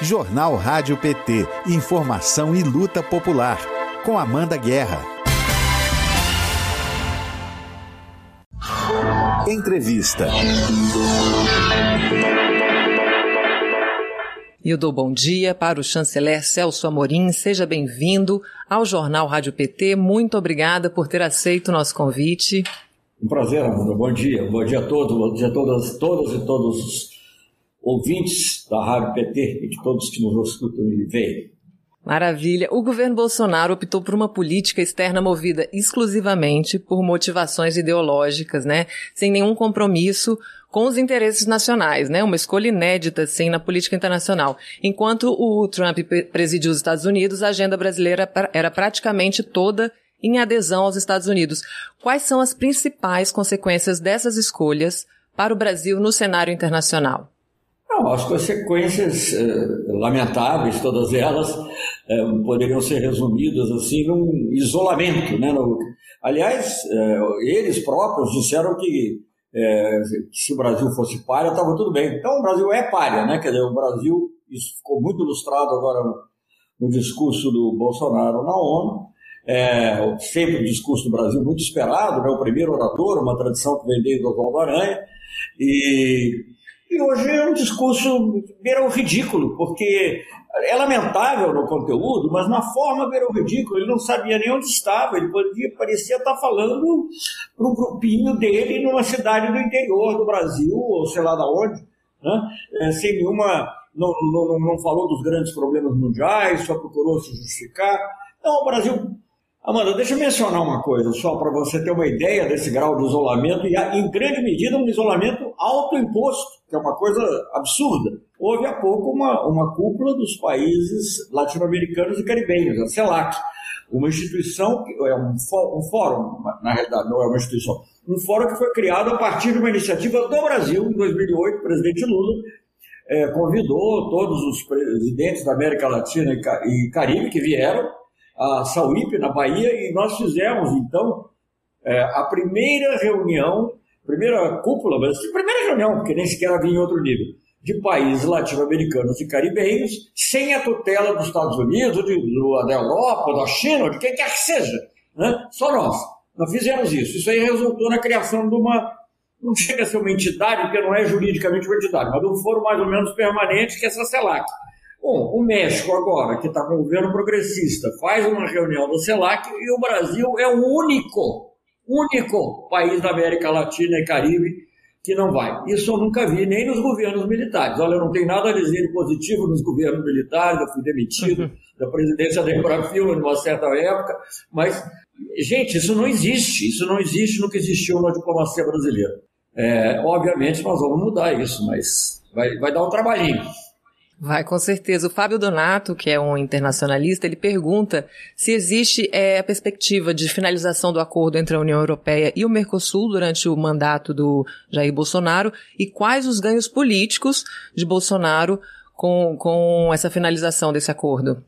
Jornal Rádio PT. Informação e luta popular. Com Amanda Guerra. Entrevista. E eu dou bom dia para o chanceler Celso Amorim. Seja bem-vindo ao Jornal Rádio PT. Muito obrigada por ter aceito o nosso convite. Um prazer, Amanda. Bom dia. Bom dia a todos. Bom dia a todas, todas e todos os ouvintes da Rádio PT e de todos que nos escutam e veem. Maravilha. O governo Bolsonaro optou por uma política externa movida exclusivamente por motivações ideológicas, né? Sem nenhum compromisso com os interesses nacionais, né? Uma escolha inédita, sim, na política internacional. Enquanto o Trump presidiu os Estados Unidos, a agenda brasileira era praticamente toda em adesão aos Estados Unidos. Quais são as principais consequências dessas escolhas para o Brasil no cenário internacional? Não, as consequências eh, lamentáveis, todas elas, eh, poderiam ser resumidas assim num isolamento. Né? Aliás, eh, eles próprios disseram que se o Brasil fosse párea, estava tudo bem. Então o Brasil é párea, né? Quer dizer, o Brasil, isso ficou muito ilustrado agora no, discurso do Bolsonaro na ONU. É, sempre o discurso do Brasil muito esperado, né? o primeiro orador, uma tradição que vem desde Oswaldo Aranha. E, e hoje é um discurso beira o ridículo, porque é lamentável no conteúdo, mas na forma era ridículo. Ele não sabia nem onde estava. Ele podia, parecia estar falando para um grupinho dele numa cidade do interior do Brasil, ou sei lá da onde, né? é, sem nenhuma. Não, não, não falou dos grandes problemas mundiais, só procurou se justificar. Então, o Brasil Amanda, deixa eu mencionar uma coisa, só para você ter uma ideia desse grau de isolamento, e em grande medida um isolamento autoimposto, que é uma coisa absurda. Houve há pouco uma, uma cúpula dos países latino-americanos e caribenhos, a CELAC, uma instituição, é um, um fórum, na realidade não é uma instituição, um fórum que foi criado a partir de uma iniciativa do Brasil, em 2008, o presidente Lula é, convidou todos os presidentes da América Latina e Caribe que vieram, a Sauípe, na Bahia, e nós fizemos, então, é, a primeira reunião, primeira cúpula, mas primeira reunião, porque nem sequer havia em outro nível, de países latino-americanos e caribenhos, sem a tutela dos Estados Unidos, de, do, da Europa, da China, de quem quer que seja. Né? Só nós. Nós fizemos isso. Isso aí resultou na criação de uma. Não chega a ser uma entidade, porque não é juridicamente uma entidade, mas um foro mais ou menos permanente, que é essa CELAC. Bom, o México agora, que está com o governo progressista, faz uma reunião do CELAC e o Brasil é o único, único país da América Latina e Caribe que não vai. Isso eu nunca vi, nem nos governos militares. Olha, eu não tenho nada a dizer positivo nos governos militares, eu fui demitido uhum. da presidência da Embrafil numa certa época, mas, gente, isso não existe. Isso não existe no que existiu na diplomacia brasileira. É, obviamente nós vamos mudar isso, mas vai, vai dar um trabalhinho. Vai, com certeza. O Fábio Donato, que é um internacionalista, ele pergunta se existe é, a perspectiva de finalização do acordo entre a União Europeia e o Mercosul durante o mandato do Jair Bolsonaro e quais os ganhos políticos de Bolsonaro com, com essa finalização desse acordo.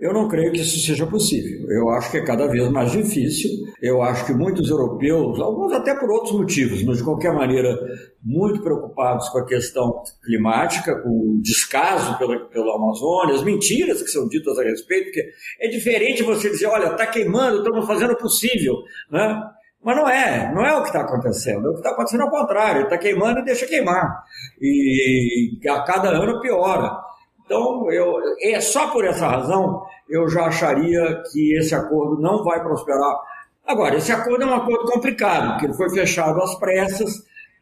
Eu não creio que isso seja possível. Eu acho que é cada vez mais difícil. Eu acho que muitos europeus, alguns até por outros motivos, mas de qualquer maneira, muito preocupados com a questão climática, com o descaso pela, pela Amazônia, as mentiras que são ditas a respeito, porque é diferente você dizer, olha, está queimando, estamos fazendo o possível, né? Mas não é, não é o que está acontecendo. O que está acontecendo é o contrário, está queimando e deixa queimar. E a cada ano piora. Então, eu, é só por essa razão eu já acharia que esse acordo não vai prosperar. Agora, esse acordo é um acordo complicado, porque ele foi fechado às pressas.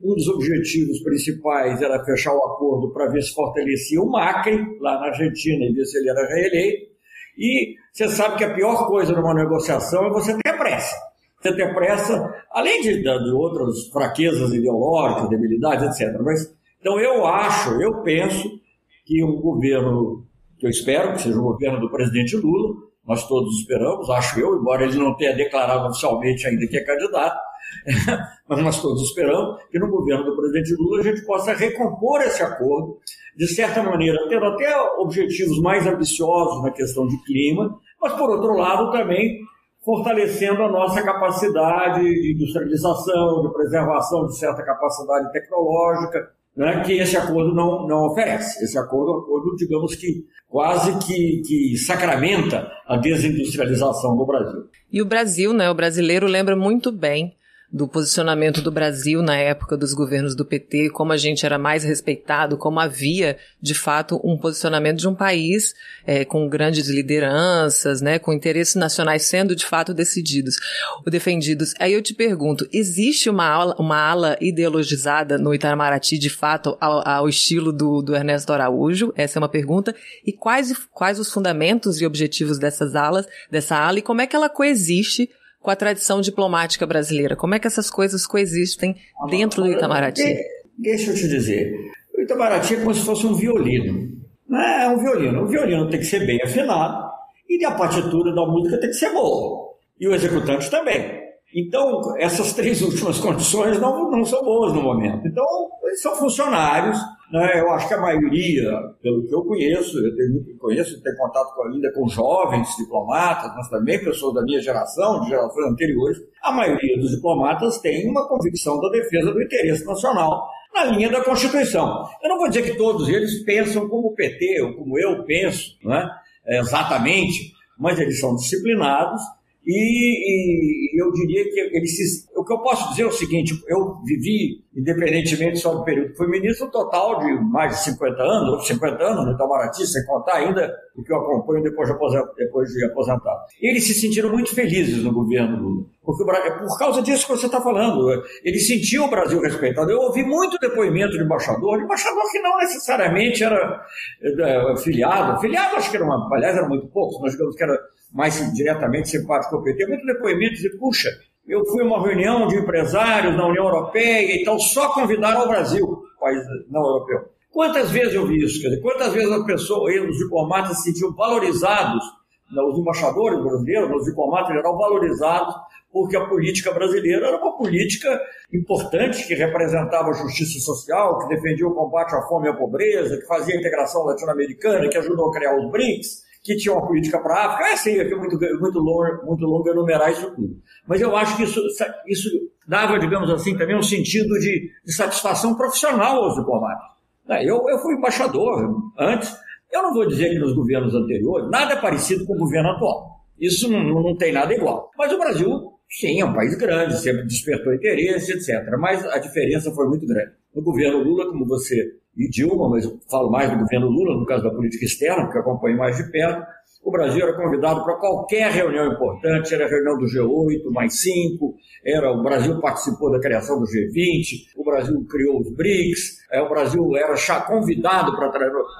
Um dos objetivos principais era fechar o acordo para ver se fortalecia o Macri, lá na Argentina, e ver se ele era reeleito. E você sabe que a pior coisa numa negociação é você ter pressa. Você ter pressa, além de, de outras fraquezas ideológicas, debilidades, etc. Mas, então, eu acho, eu penso que um governo, que eu espero que seja o governo do presidente Lula, nós todos esperamos, acho eu, embora ele não tenha declarado oficialmente ainda que é candidato, mas nós todos esperamos que no governo do presidente Lula a gente possa recompor esse acordo, de certa maneira, tendo até objetivos mais ambiciosos na questão de clima, mas por outro lado também fortalecendo a nossa capacidade de industrialização, de preservação de certa capacidade tecnológica, né, que esse acordo não, não oferece. Esse acordo é um acordo, digamos que, quase que, que sacramenta a desindustrialização do Brasil. E o Brasil, né, o brasileiro lembra muito bem do posicionamento do Brasil na época dos governos do PT, como a gente era mais respeitado, como havia, de fato, um posicionamento de um país é, com grandes lideranças, né, com interesses nacionais sendo, de fato, decididos, ou defendidos. Aí eu te pergunto, existe uma ala, uma ala ideologizada no Itamaraty, de fato, ao, ao estilo do, do Ernesto Araújo? Essa é uma pergunta. E quais, quais os fundamentos e objetivos dessas alas, dessa ala, e como é que ela coexiste com a tradição diplomática brasileira? Como é que essas coisas coexistem dentro do Itamaraty? Deixa eu te dizer, o Itamaraty é como se fosse um violino. Não é um violino. O violino tem que ser bem afinado e a partitura da música tem que ser boa. E o executante também. Então, essas três últimas condições não, não são boas no momento. Então, eles são funcionários, né? eu acho que a maioria, pelo que eu conheço, eu tenho, conheço, tenho contato com, ainda com jovens diplomatas, mas também pessoas da minha geração, de gerações anteriores, a maioria dos diplomatas tem uma convicção da defesa do interesse nacional na linha da Constituição. Eu não vou dizer que todos eles pensam como o PT ou como eu penso, né? exatamente, mas eles são disciplinados e, e, eu diria que ele se, que eu posso dizer é o seguinte: eu vivi, independentemente só do período que fui ministro, um total de mais de 50 anos, 50 anos no Itamaraty, sem contar ainda o que eu acompanho depois de, aposentar, depois de aposentar. Eles se sentiram muito felizes no governo Lula, porque é por causa disso que você está falando. Eles sentiam o Brasil respeitado. Eu ouvi muito depoimento de embaixador, de embaixador que não necessariamente era é, filiado, filiado acho que era uma, aliás, eram muito poucos, mas digamos que era mais diretamente simpático ao PT, muito depoimento de, puxa, eu fui a uma reunião de empresários na União Europeia e tal, só convidaram ao Brasil, país não europeu. Quantas vezes eu vi isso? Quer dizer, quantas vezes as pessoas, os diplomatas se sentiam valorizados, os embaixadores brasileiros, os diplomatas em geral, valorizados, porque a política brasileira era uma política importante que representava a justiça social, que defendia o combate à fome e à pobreza, que fazia a integração latino-americana, que ajudou a criar os BRICS que tinha uma política para a África. É assim, é muito, muito, longo, muito longo enumerar isso tudo. Mas eu acho que isso, isso dava, digamos assim, também um sentido de, de satisfação profissional aos diplomatas. É, eu, eu fui embaixador antes. Eu não vou dizer que nos governos anteriores nada é parecido com o governo atual. Isso não, não tem nada igual. Mas o Brasil, sim, é um país grande, sempre despertou interesse, etc. Mas a diferença foi muito grande. No governo Lula, como você e Dilma, mas eu falo mais do governo Lula, no caso da política externa, porque acompanho mais de perto, o Brasil era convidado para qualquer reunião importante, era a reunião do G8, mais cinco, era, o Brasil participou da criação do G20, o Brasil criou os BRICS, é, o Brasil era convidado para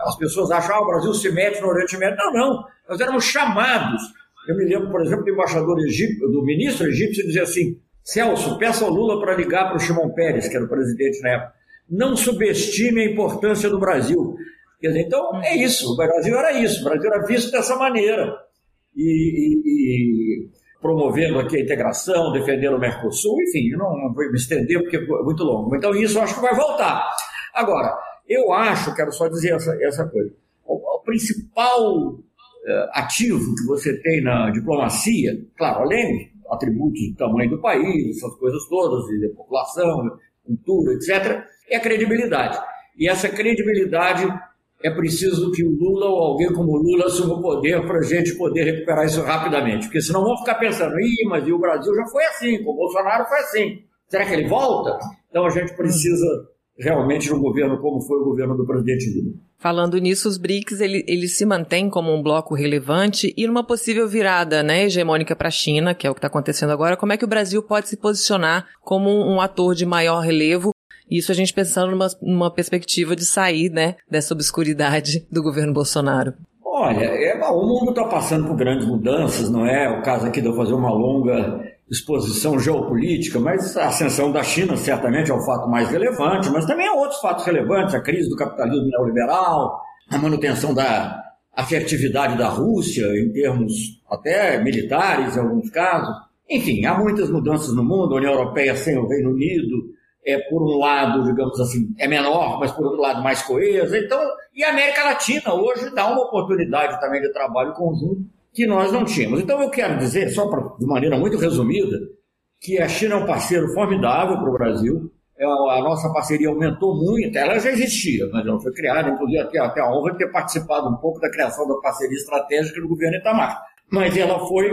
as pessoas acham que ah, o Brasil se mete no Oriente Médio. Não, não, nós éramos chamados. Eu me lembro, por exemplo, do embaixador egípcio, do ministro egípcio, dizia assim, Celso, peça ao Lula para ligar para o Shimon Peres, que era o presidente na época não subestime a importância do Brasil. Quer dizer, então é isso, o Brasil era isso, o Brasil era visto dessa maneira. E, e, e promovendo aqui a integração, defendendo o Mercosul, enfim, não, não vou me estender porque é muito longo. Então isso eu acho que vai voltar. Agora, eu acho, quero só dizer essa, essa coisa, o, o principal uh, ativo que você tem na diplomacia, claro, além atributos do tamanho do país, essas coisas todas, de população, cultura, etc., é a credibilidade. E essa credibilidade é preciso que o Lula ou alguém como o Lula assuma o poder para a gente poder recuperar isso rapidamente. Porque senão vão ficar pensando, ih, mas o Brasil já foi assim, com o Bolsonaro foi assim. Será que ele volta? Então a gente precisa realmente um governo como foi o governo do presidente Lula. Falando nisso, os BRICS ele, ele se mantém como um bloco relevante e numa possível virada né, hegemônica para a China, que é o que está acontecendo agora, como é que o Brasil pode se posicionar como um ator de maior relevo isso a gente pensando numa, numa perspectiva de sair, né, dessa obscuridade do governo Bolsonaro. Olha, é, o mundo está passando por grandes mudanças, não é o caso aqui de eu fazer uma longa exposição geopolítica, mas a ascensão da China certamente é o fato mais relevante, mas também há outros fatos relevantes, a crise do capitalismo neoliberal, a manutenção da afetividade da Rússia em termos até militares em alguns casos. Enfim, há muitas mudanças no mundo, a União Europeia sem o Reino Unido, é, por um lado, digamos assim, é menor, mas por outro lado mais coesa. Então, e a América Latina hoje dá uma oportunidade também de trabalho conjunto que nós não tínhamos. Então eu quero dizer, só pra, de maneira muito resumida, que a China é um parceiro formidável para o Brasil. é, a nossa parceria aumentou muito, ela já existia, mas não foi criada, inclusive até, até a honra de ter participado um pouco da criação da parceria estratégica do governo Itamar. Mas ela foi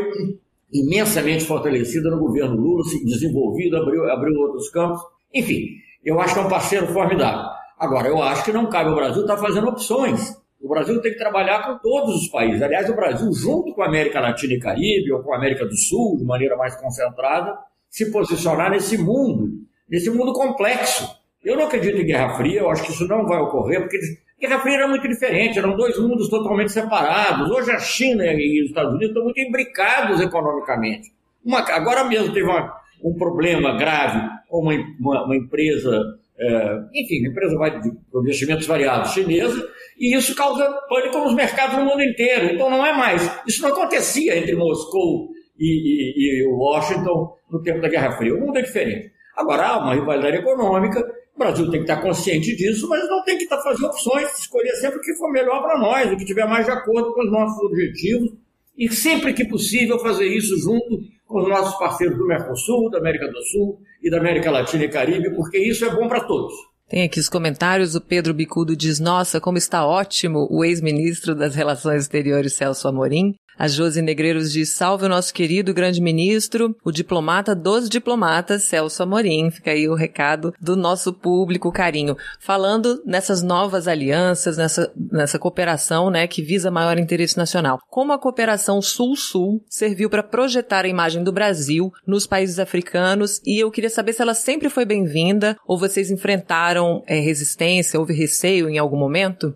imensamente fortalecida no governo Lula, se desenvolvida, abriu, abriu outros campos. Enfim, eu acho que é um parceiro formidável. Agora, eu acho que não cabe ao Brasil estar fazendo opções. O Brasil tem que trabalhar com todos os países. Aliás, o Brasil, junto com a América Latina e Caribe, ou com a América do Sul, de maneira mais concentrada, se posicionar nesse mundo, nesse mundo complexo. Eu não acredito em Guerra Fria, eu acho que isso não vai ocorrer, porque Guerra Fria era muito diferente, eram dois mundos totalmente separados. Hoje a China e os Estados Unidos estão muito imbricados economicamente. Uma, agora mesmo teve uma, um problema grave com uma, uma, uma empresa, é, enfim, uma empresa vai de investimentos variados chinesa, e isso causa pânico nos mercados no mundo inteiro. Então não é mais. Isso não acontecia entre Moscou e, e, e Washington no tempo da Guerra Fria. O mundo é diferente. Agora há uma rivalidade econômica, o Brasil tem que estar consciente disso, mas não tem que estar fazendo opções, escolher sempre o que for melhor para nós, o que tiver mais de acordo com os nossos objetivos, e sempre que possível fazer isso junto com os nossos parceiros do Mercosul, da América do Sul e da América Latina e Caribe, porque isso é bom para todos. Tem aqui os comentários. O Pedro Bicudo diz: Nossa, como está ótimo o ex-ministro das Relações Exteriores Celso Amorim. A Josi Negreiros diz: salve o nosso querido grande ministro, o diplomata dos diplomatas, Celso Amorim. Fica aí o recado do nosso público, carinho. Falando nessas novas alianças, nessa, nessa cooperação, né, que visa maior interesse nacional. Como a cooperação Sul-Sul serviu para projetar a imagem do Brasil nos países africanos e eu queria saber se ela sempre foi bem-vinda ou vocês enfrentaram é, resistência, houve receio em algum momento?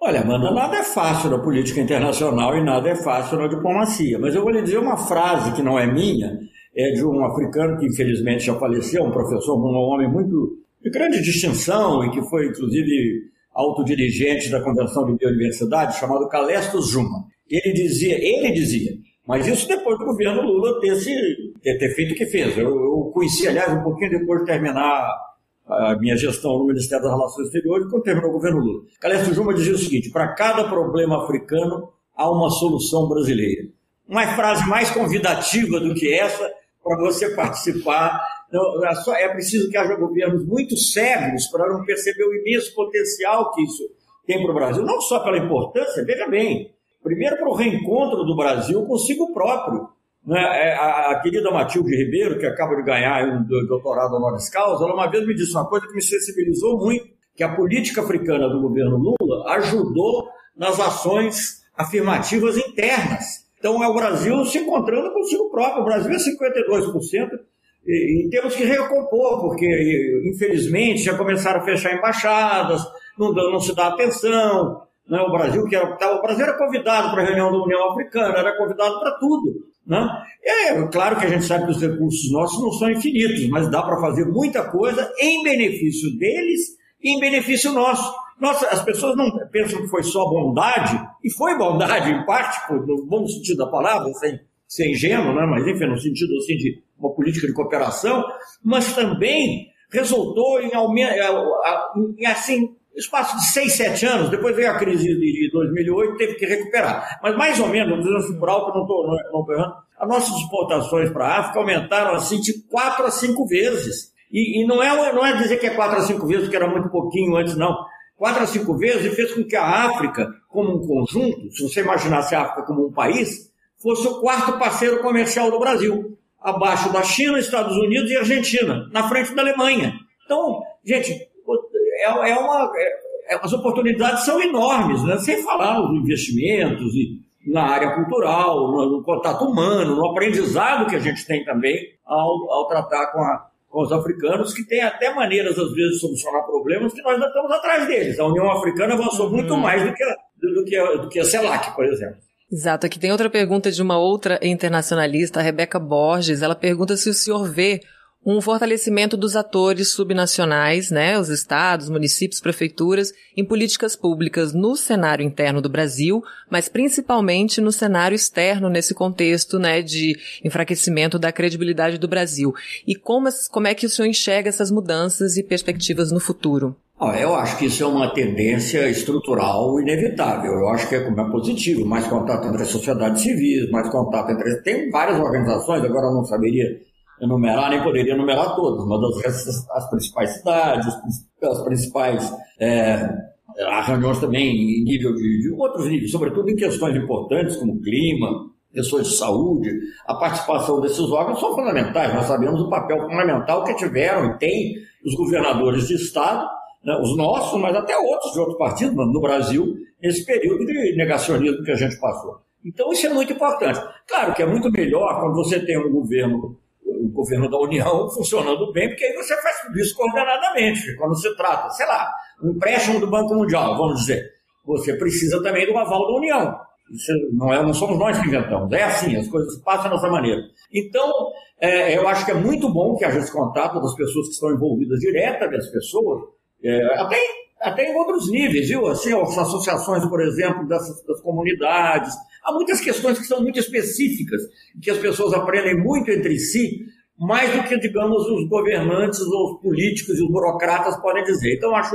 Olha, Amanda, nada é fácil na política internacional e nada é fácil na diplomacia. Mas eu vou lhe dizer uma frase que não é minha, é de um africano que infelizmente já faleceu, um professor, um homem muito de grande distinção e que foi inclusive autodirigente da Convenção de Biodiversidade, chamado Calestos Juma. Ele dizia, ele dizia, mas isso depois do governo Lula ter, se, ter, ter feito o que fez. Eu, eu conheci, aliás, um pouquinho depois de terminar a minha gestão no Ministério das Relações Exteriores, quando terminou o governo Lula. Calésio Juma dizia o seguinte: para cada problema africano há uma solução brasileira. Uma frase mais convidativa do que essa para você participar. É, é preciso que haja governos muito cegos para não perceber o imenso potencial que isso tem para o Brasil, não só pela importância, veja bem, primeiro para o reencontro do Brasil consigo próprio né? É, a, a, querida Matilde Ribeiro, que acaba de ganhar um doutorado honoris causa, ela uma vez me disse uma coisa que me sensibilizou muito, que a política africana do governo Lula ajudou nas ações afirmativas internas. Então é o Brasil se encontrando consigo próprio. O Brasil é 52%. E, e temos que recompor, porque infelizmente já começaram a fechar embaixadas, não, não se dá atenção. Né? O Brasil que era, o Brasil era convidado para a reunião da União Africana, era convidado para tudo. Né? É claro que a gente sabe que os recursos nossos não são infinitos, mas dá para fazer muita coisa em benefício deles e em benefício nosso. Nossa, as pessoas não pensam que foi só bondade, e foi bondade, em parte, no bom sentido da palavra, sem ser ingênuo, né? mas enfim, no sentido assim, de uma política de cooperação, mas também resultou em, em assim, espaço de seis, sete anos, depois veio a crise de 2008, teve que recuperar. Mas mais ou menos, vamos dizer assim por alto, não estou não errando, as nossas exportações para a África aumentaram assim de quatro a cinco vezes. E, e, não, é, não é dizer que é quatro a cinco vezes, porque era muito pouquinho antes, não. Quatro a cinco vezes e fez com que a África, como um conjunto, se você imaginasse a África como um país, fosse o quarto parceiro comercial do Brasil, abaixo da China, Estados Unidos e Argentina, na frente da Alemanha. Então, gente, é, é uma. É, as oportunidades são enormes, né? sem falar nos investimentos e na área cultural, no, no, contato humano, no aprendizado que a gente tem também ao, ao tratar com, a, com os africanos, que tem até maneiras, às vezes, de solucionar problemas que nós ainda estamos atrás deles. A União Africana avançou muito uhum. mais do que, a, do, que a, do que a CELAC, por exemplo. Exato. Aqui tem outra pergunta de uma outra internacionalista, a Rebeca Borges. Ela pergunta se o senhor vê um fortalecimento dos atores subnacionais, né, os estados, municípios, prefeituras, em políticas públicas no cenário interno do Brasil, mas principalmente no cenário externo nesse contexto, né, de enfraquecimento da credibilidade do Brasil. E como, como é que o senhor enxerga essas mudanças e perspectivas no futuro? eu acho que isso é uma tendência estrutural inevitável. Eu acho que é, como é positivo, mais contato entre as sociedades civis, mais contato entre. Tem várias organizações, agora eu não saberia enumerar, nem poderia enumerar todas, mas as, as principais cidades, as principais. É, reuniões também em nível de, de outros níveis, sobretudo em questões importantes como clima, questões de saúde, a participação desses órgãos são fundamentais. Nós sabemos o papel fundamental que tiveram e têm os governadores de Estado, né, os nossos, mas até outros de outros partidos no Brasil, nesse período de negacionismo que a gente passou. Então, isso é muito importante. Claro que é muito melhor quando você tem um governo o governo da União funcionando bem, porque aí você faz tudo isso coordenadamente. Quando se trata, sei lá, um empréstimo do Banco Mundial, vamos dizer, você precisa também do aval da União. Isso não, é, não somos nós que inventamos, é assim, as coisas passam dessa maneira. Então, é, eu acho que é muito bom que haja esse contato das pessoas que estão envolvidas diretamente, as pessoas, é, até, até em outros níveis, viu? Assim, as associações, por exemplo, dessas, das comunidades, Há muitas questões que são muito específicas, que as pessoas aprendem muito entre si, mais do que, digamos, os governantes, os políticos e os burocratas podem dizer. Então, acho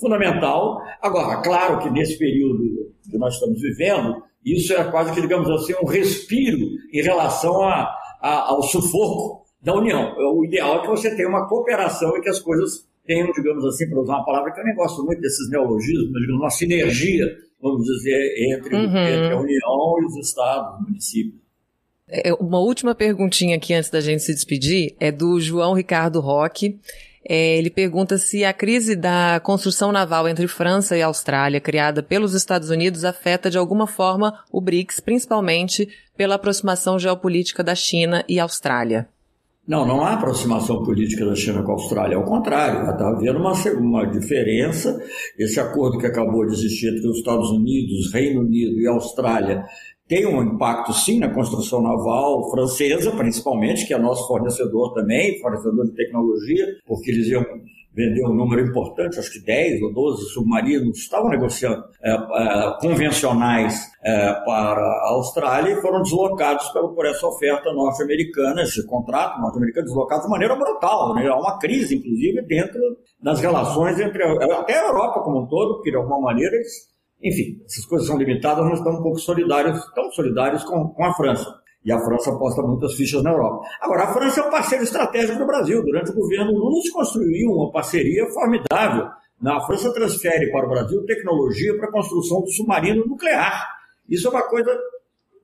fundamental. Agora, claro que nesse período que nós estamos vivendo, isso é quase que, digamos assim, um respiro em relação a, a, ao sufoco da União. O ideal é que você tenha uma cooperação e que as coisas tenham, digamos assim, para usar uma palavra que eu nem gosto muito desses neologismos, digamos, uma sinergia vamos dizer, entre, uhum. entre a União e os estados, os municípios. É, uma última perguntinha aqui antes da gente se despedir é do João Ricardo Roque. É, ele pergunta se a crise da construção naval entre França e Austrália, criada pelos Estados Unidos, afeta de alguma forma o BRICS, principalmente pela aproximação geopolítica da China e Austrália. Não, não há aproximação política da China com a Austrália, ao contrário, está havendo uma, uma diferença. Esse acordo que acabou de existir entre os Estados Unidos, Reino Unido e Austrália tem um impacto sim na construção naval francesa, principalmente, que é nosso fornecedor também, fornecedor de tecnologia, porque eles iam vendeu um número importante, acho que 10 ou 12 submarinos, estavam negociando é, é, convencionais é, para a Austrália e foram deslocados por, por essa oferta norte-americana, esse contrato norte-americano deslocado de maneira brutal. Né? Há uma crise, inclusive, dentro das relações entre a, até a Europa como um todo, porque de alguma maneira eles, enfim, essas coisas são limitadas, mas estão um pouco solidários, tão solidários com, com a França. E a França aposta muitas fichas na Europa. Agora, a França é um parceiro estratégico do Brasil. Durante o governo Lula se construiu uma parceria formidável. A França transfere para o Brasil tecnologia para a construção do submarino nuclear. Isso é uma coisa.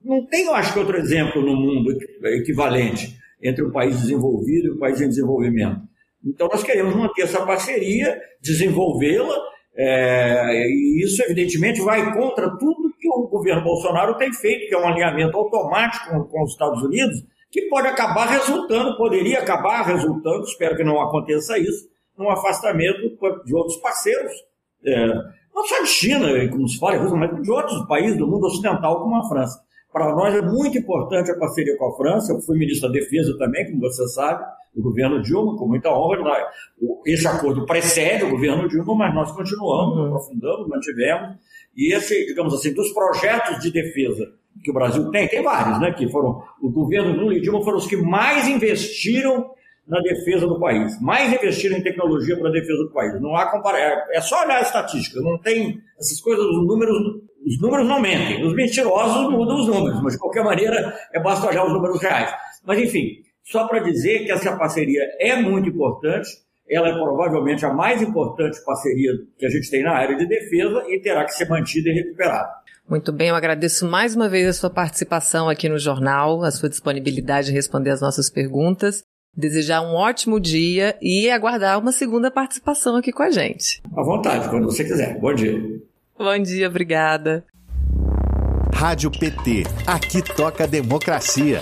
Não tem, eu acho que, outro exemplo no mundo equivalente entre um país desenvolvido e um país em desenvolvimento. Então, nós queremos manter essa parceria, desenvolvê-la, é, e isso, evidentemente, vai contra tudo o governo Bolsonaro tem feito, que é um alinhamento automático com, os Estados Unidos, que pode acabar resultando, poderia acabar resultando, espero que não aconteça isso, num afastamento de outros parceiros, é, não só de China, como se fala, mas de outros países do mundo ocidental, como a França. Para nós é muito importante a parceria com a França. Eu fui ministro da Defesa também, como você sabe, do governo Dilma, com muita honra. Esse acordo precede o governo Dilma, mas nós continuamos, uhum. aprofundamos, mantivemos. E esse, digamos assim, dos projetos de defesa que o Brasil tem, tem vários, né? Que foram, o governo Lula e Dilma foram os que mais investiram na defesa do país, mais investiram em tecnologia para a defesa do país. Não há comparação, é, é só olhar a estatística, não tem essas coisas, os números, os números não mentem, os mentirosos mudam os números, mas de qualquer maneira é basta olhar os números reais. Mas enfim, só para dizer que essa parceria é muito importante ela é provavelmente a mais importante parceria que a gente tem na área de defesa e terá que ser mantida e recuperada. Muito bem, eu agradeço mais uma vez a sua participação aqui no jornal, a sua disponibilidade de responder as nossas perguntas. Desejar um ótimo dia e aguardar uma segunda participação aqui com a gente. À vontade, quando você quiser. Bom dia. Bom dia, obrigada. Rádio PT. Aqui toca democracia.